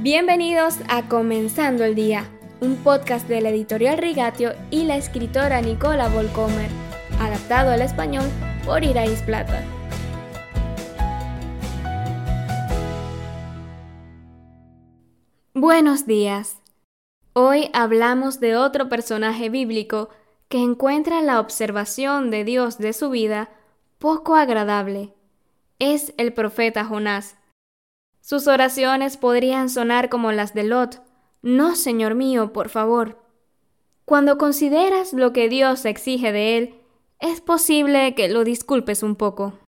Bienvenidos a Comenzando el Día, un podcast de la editorial Rigatio y la escritora Nicola Volcomer, adaptado al español por Irais Plata. Buenos días. Hoy hablamos de otro personaje bíblico que encuentra la observación de Dios de su vida poco agradable. Es el profeta Jonás. Sus oraciones podrían sonar como las de Lot. No, Señor mío, por favor. Cuando consideras lo que Dios exige de él, es posible que lo disculpes un poco.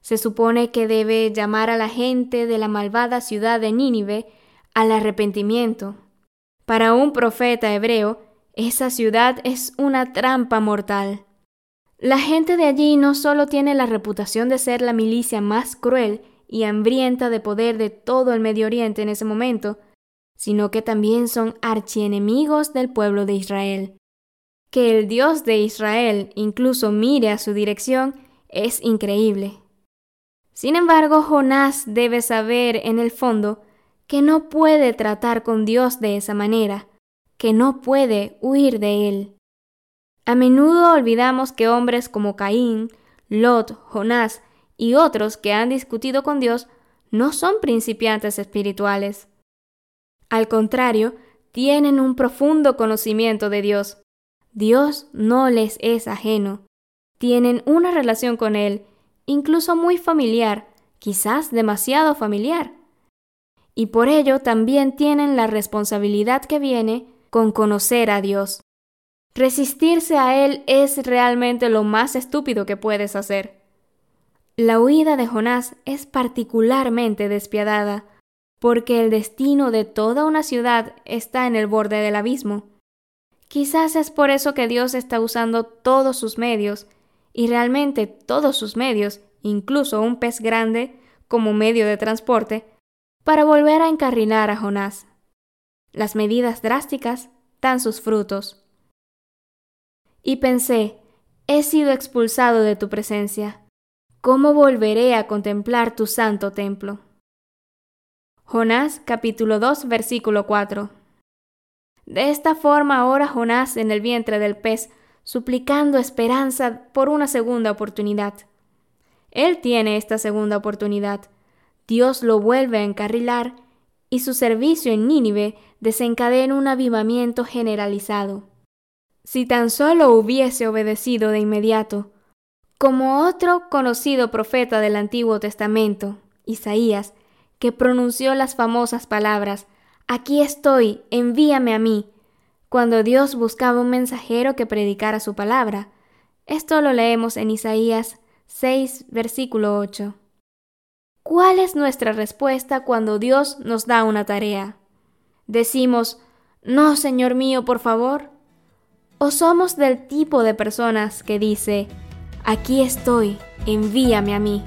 Se supone que debe llamar a la gente de la malvada ciudad de Nínive al arrepentimiento. Para un profeta hebreo, esa ciudad es una trampa mortal. La gente de allí no solo tiene la reputación de ser la milicia más cruel y hambrienta de poder de todo el Medio Oriente en ese momento, sino que también son archienemigos del pueblo de Israel. Que el Dios de Israel incluso mire a su dirección es increíble. Sin embargo, Jonás debe saber en el fondo que no puede tratar con Dios de esa manera, que no puede huir de él. A menudo olvidamos que hombres como Caín, Lot, Jonás y otros que han discutido con Dios no son principiantes espirituales. Al contrario, tienen un profundo conocimiento de Dios. Dios no les es ajeno. Tienen una relación con Él, incluso muy familiar, quizás demasiado familiar. Y por ello también tienen la responsabilidad que viene con conocer a Dios. Resistirse a Él es realmente lo más estúpido que puedes hacer. La huida de Jonás es particularmente despiadada, porque el destino de toda una ciudad está en el borde del abismo. Quizás es por eso que Dios está usando todos sus medios, y realmente todos sus medios, incluso un pez grande, como medio de transporte, para volver a encarrilar a Jonás. Las medidas drásticas dan sus frutos. Y pensé, he sido expulsado de tu presencia ¿Cómo volveré a contemplar tu santo templo? Jonás capítulo 2 versículo 4. De esta forma ahora Jonás en el vientre del pez, suplicando esperanza por una segunda oportunidad. Él tiene esta segunda oportunidad. Dios lo vuelve a encarrilar y su servicio en Nínive desencadena un avivamiento generalizado. Si tan solo hubiese obedecido de inmediato, como otro conocido profeta del Antiguo Testamento, Isaías, que pronunció las famosas palabras, Aquí estoy, envíame a mí, cuando Dios buscaba un mensajero que predicara su palabra. Esto lo leemos en Isaías 6, versículo 8. ¿Cuál es nuestra respuesta cuando Dios nos da una tarea? ¿Decimos, no, Señor mío, por favor? ¿O somos del tipo de personas que dice, Aquí estoy, envíame a mí.